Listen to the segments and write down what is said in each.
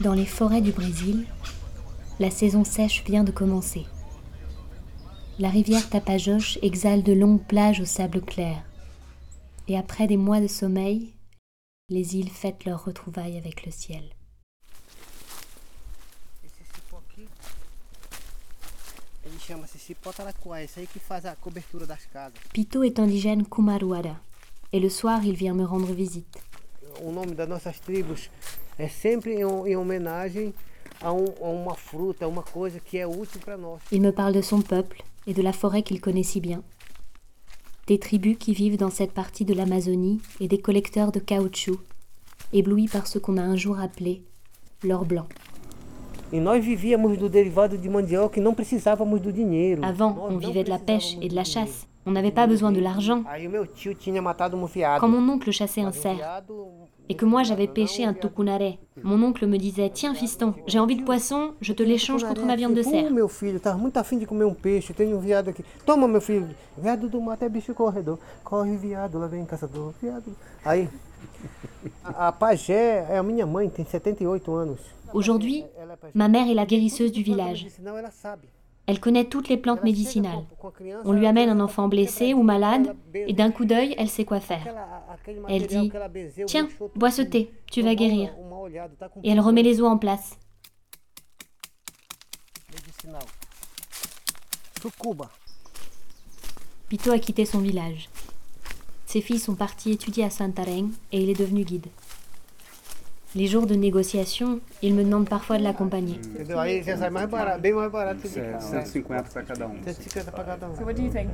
Dans les forêts du Brésil, la saison sèche vient de commencer. La rivière Tapajos exhale de longues plages au sable clair. Et après des mois de sommeil, les îles fêtent leur retrouvaille avec le ciel. Pito est indigène Kumaruara, et le soir il vient me rendre visite. O nome das nossas tribos é sempre em, em homenagem a, um- uma fruta, uma coisa que é útil para nós. Il me parle de son peuple et de la forêt qu'il connaît si bien. Des tribus qui vivent dans cette partie de l'Amazonie et des collecteurs de caoutchouc, éblouis par ce qu'on a un jour appelé l'or blanc. E e não precisávamos do dinheiro. Avant, on vivait de la pêche et de la chasse. On n'avait pas besoin de l'argent. Um. Quand mon oncle chassait un um cerf et que moi j'avais pêché un tucunaré, mon oncle me disait Tiens, fiston, j'ai envie de poisson, je te l'échange contre ma viande de cerf. meu filho, tá muito afim de comer peixe, tem veado aqui. Toma, meu filho. Veado do mato é bicho corredor. Corre, viado, lá vem caçador. Viado. Aí, a, a pajé é a minha mãe, tem 78 anos. Aujourd'hui, ma mère est la guérisseuse du village. Elle connaît toutes les plantes médicinales. On lui amène un enfant blessé ou malade, et d'un coup d'œil, elle sait quoi faire. Elle dit Tiens, bois ce thé, tu vas guérir. Et elle remet les os en place. Pito a quitté son village. Ses filles sont parties étudier à Santarém et il est devenu guide. Les jours de négociation, il me demande parfois de l'accompagner. Entendeu? Aí já sai mais barato, bem mais barato que de É, cá. 150 para cada. 150 pra cada. So what do you think?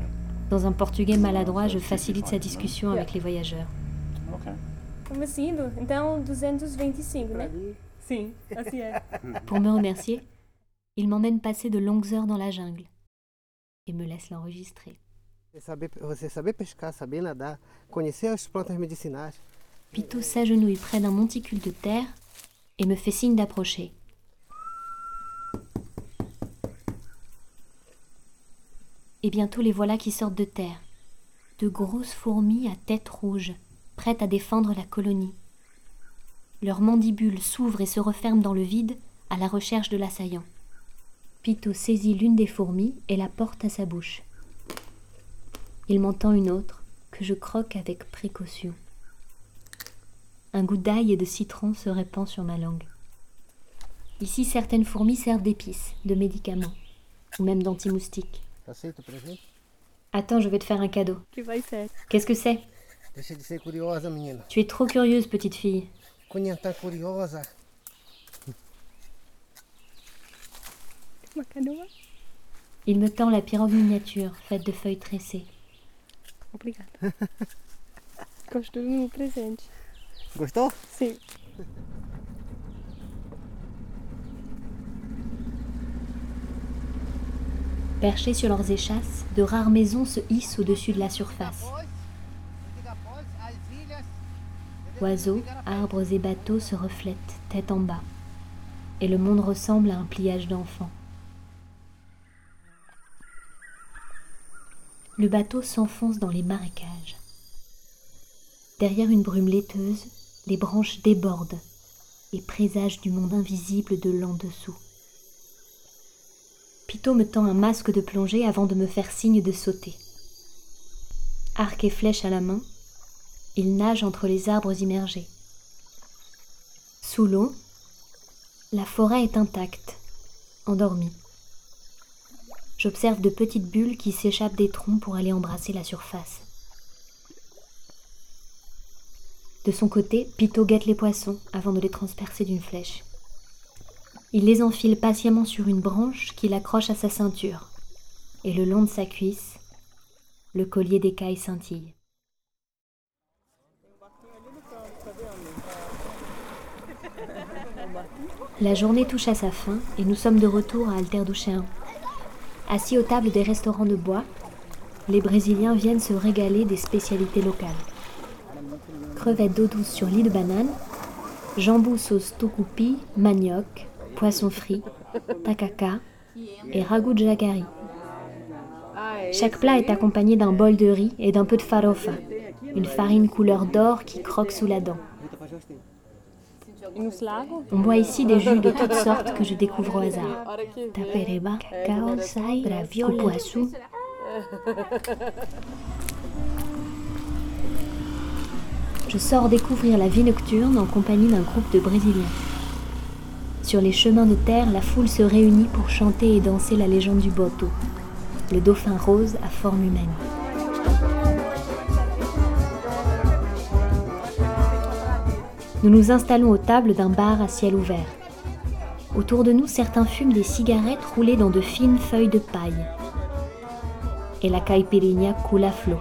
Dans un portugais maladroit, je facilite sa discussion avec les voyageurs. Ok. Vamos indo? Então, 225, Pra né? ali, Sim, assim é. Pour me remercier, il m'emmène passer de longues heures dans la jungle et me laisse l'enregistrer. Saber, você saber pescar, saber nadar, conhecer as plantas medicinais. Pito s'agenouille près d'un monticule de terre et me fait signe d'approcher. Et bientôt les voilà qui sortent de terre. De grosses fourmis à tête rouge, prêtes à défendre la colonie. Leurs mandibules s'ouvrent et se referment dans le vide à la recherche de l'assaillant. Pito saisit l'une des fourmis et la porte à sa bouche. Il m'entend une autre que je croque avec précaution. Un goût d'ail et de citron se répand sur ma langue. Ici, certaines fourmis servent d'épices, de médicaments, ou même d'anti-moustiques. Attends, je vais te faire un cadeau. Qu'est-ce que c'est? Tu es trop curieuse, petite fille. Canoa? Il me tend la pirogue miniature, faite de feuilles tressées. Obrigada. Gostou do meu presente? Gostou? Sim. Perchées sur leurs échasses, de rares maisons se hissent au-dessus de la surface. Oiseaux, arbres et bateaux se reflètent tête en bas. Et le monde ressemble à un pliage d'enfants. Le bateau s'enfonce dans les marécages. Derrière une brume laiteuse, les branches débordent et présagent du monde invisible de l'en dessous. Pito me tend un masque de plongée avant de me faire signe de sauter. Arc et flèche à la main, il nage entre les arbres immergés. Sous l'eau, la forêt est intacte, endormie. J'observe de petites bulles qui s'échappent des troncs pour aller embrasser la surface. De son côté, Pito guette les poissons avant de les transpercer d'une flèche. Il les enfile patiemment sur une branche qu'il accroche à sa ceinture, et le long de sa cuisse, le collier d'écailles scintille. La journée touche à sa fin et nous sommes de retour à Alterdouchéen. Assis aux tables des restaurants de bois, les Brésiliens viennent se régaler des spécialités locales. Crevettes d'eau douce sur lit de banane, jambou sauce tucupi, manioc, poisson frit, takaka et ragout de jacari. Chaque plat est accompagné d'un bol de riz et d'un peu de farofa, une farine couleur d'or qui croque sous la dent. On boit ici des jus de toutes sortes que je découvre au hasard. Tapereba, cacao, sai, graviola, cupuaçu. Je sors découvrir la vie nocturne en compagnie d'un groupe de Brésiliens. Sur les chemins de terre, la foule se réunit pour chanter et danser la légende du Boto, le dauphin rose à forme humaine. Nous nous installons aux tables d'un bar à ciel ouvert. Autour de nous, certains fument des cigarettes roulées dans de fines feuilles de paille. Et la caipirinha coule à flot.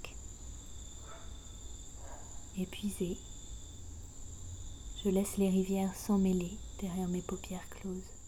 hamac. Épuisé, je laisse les rivières s'emmêler derrière mes paupières closes.